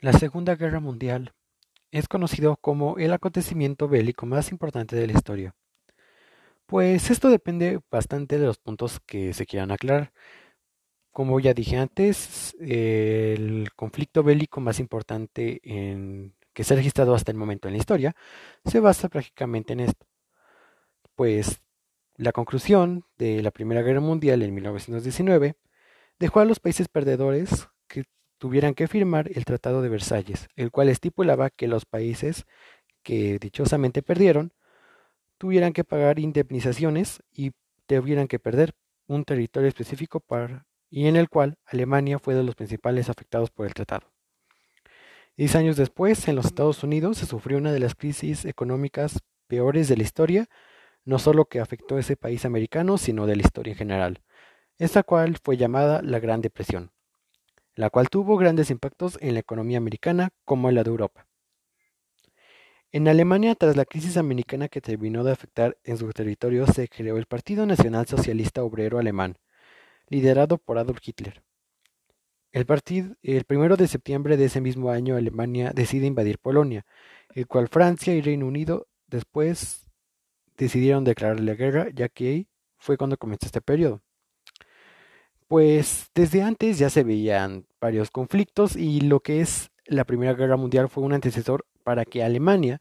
La Segunda Guerra Mundial es conocido como el acontecimiento bélico más importante de la historia. Pues esto depende bastante de los puntos que se quieran aclarar. Como ya dije antes, el conflicto bélico más importante que se ha registrado hasta el momento en la historia se basa prácticamente en esto. Pues la conclusión de la Primera Guerra Mundial en 1919 dejó a los países perdedores tuvieran que firmar el Tratado de Versalles, el cual estipulaba que los países que dichosamente perdieron tuvieran que pagar indemnizaciones y tuvieran que perder un territorio específico y en el cual Alemania fue de los principales afectados por el tratado. Diez años después, en los Estados Unidos se sufrió una de las crisis económicas peores de la historia, no solo que afectó a ese país americano, sino de la historia en general, esta cual fue llamada la Gran Depresión la cual tuvo grandes impactos en la economía americana como en la de Europa. En Alemania, tras la crisis americana que terminó de afectar en su territorio, se creó el Partido Nacional Socialista Obrero Alemán, liderado por Adolf Hitler. El, partido, el primero de septiembre de ese mismo año, Alemania decide invadir Polonia, el cual Francia y Reino Unido después decidieron declarar la guerra, ya que ahí fue cuando comenzó este periodo. Pues desde antes ya se veían varios conflictos y lo que es la Primera Guerra Mundial fue un antecesor para que Alemania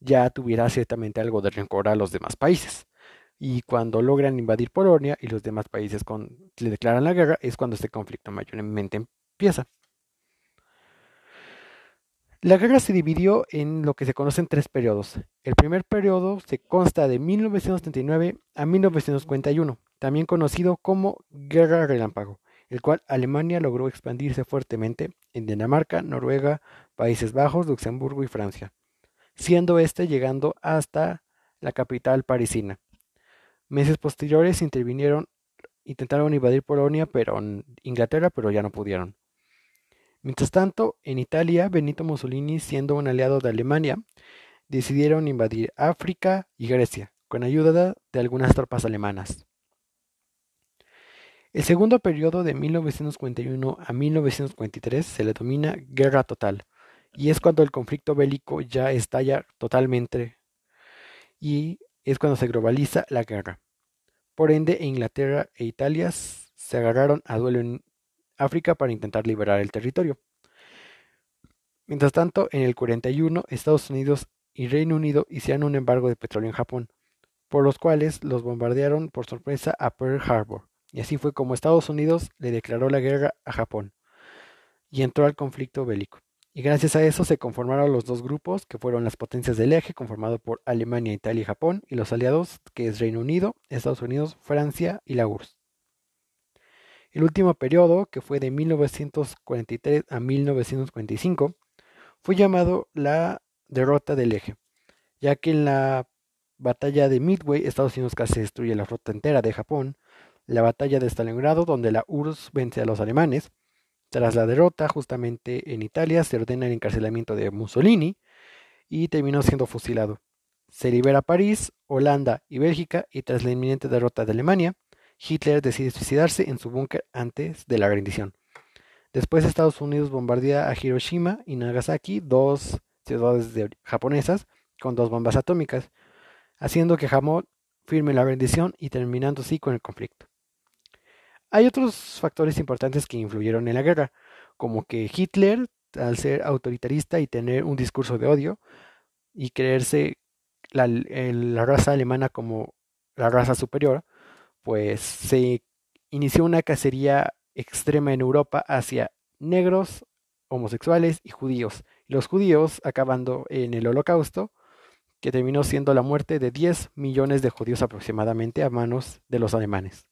ya tuviera ciertamente algo de rencor a los demás países. Y cuando logran invadir Polonia y los demás países le declaran la guerra, es cuando este conflicto mayormente empieza. La guerra se dividió en lo que se conocen tres periodos. El primer periodo se consta de 1939 a 1941 también conocido como Guerra Relámpago, el cual Alemania logró expandirse fuertemente en Dinamarca, Noruega, Países Bajos, Luxemburgo y Francia, siendo este llegando hasta la capital parisina. Meses posteriores intervinieron, intentaron invadir Polonia, pero Inglaterra, pero ya no pudieron. Mientras tanto, en Italia, Benito Mussolini, siendo un aliado de Alemania, decidieron invadir África y Grecia, con ayuda de algunas tropas alemanas. El segundo periodo de 1941 a 1943 se le denomina Guerra Total, y es cuando el conflicto bélico ya estalla totalmente y es cuando se globaliza la guerra. Por ende, Inglaterra e Italia se agarraron a duelo en África para intentar liberar el territorio. Mientras tanto, en el 41, Estados Unidos y Reino Unido hicieron un embargo de petróleo en Japón, por los cuales los bombardearon por sorpresa a Pearl Harbor y así fue como Estados Unidos le declaró la guerra a Japón y entró al conflicto bélico. Y gracias a eso se conformaron los dos grupos, que fueron las potencias del eje, conformado por Alemania, Italia y Japón, y los aliados, que es Reino Unido, Estados Unidos, Francia y la URSS. El último periodo, que fue de 1943 a 1945, fue llamado la derrota del eje, ya que en la batalla de Midway Estados Unidos casi destruye la flota entera de Japón, la batalla de Stalingrado, donde la URSS vence a los alemanes. Tras la derrota, justamente en Italia, se ordena el encarcelamiento de Mussolini y terminó siendo fusilado. Se libera París, Holanda y Bélgica y tras la inminente derrota de Alemania, Hitler decide suicidarse en su búnker antes de la rendición. Después Estados Unidos bombardea a Hiroshima y Nagasaki, dos ciudades japonesas, con dos bombas atómicas, haciendo que Japón firme la rendición y terminando así con el conflicto. Hay otros factores importantes que influyeron en la guerra, como que Hitler, al ser autoritarista y tener un discurso de odio y creerse la, raza alemana como la raza superior, pues se inició una cacería extrema en Europa hacia negros, homosexuales y judíos. Los judíos acabando en el holocausto, que terminó siendo la muerte de 10 millones de judíos aproximadamente a manos de los alemanes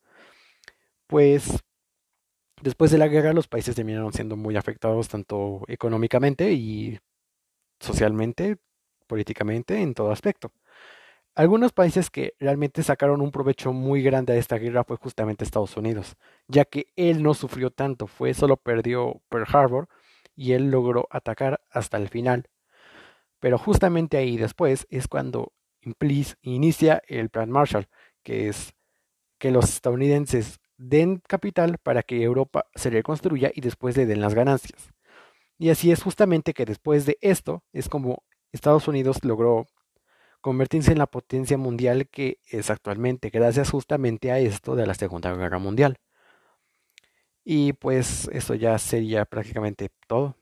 pues después de la guerra los países terminaron siendo muy afectados tanto económicamente y socialmente, políticamente, en todo aspecto. Algunos países que realmente sacaron un provecho muy grande a esta guerra fue justamente Estados Unidos, ya que él no sufrió tanto, fue solo perdió Pearl Harbor y él logró atacar hasta el final. Pero justamente ahí después es cuando inicia el Plan Marshall, que es que los estadounidenses den capital para que Europa se reconstruya y después le den las ganancias. Y así es justamente que después de esto es como Estados Unidos logró convertirse en la potencia mundial que es actualmente, gracias justamente a esto de la Segunda Guerra Mundial. Y pues eso ya sería prácticamente todo.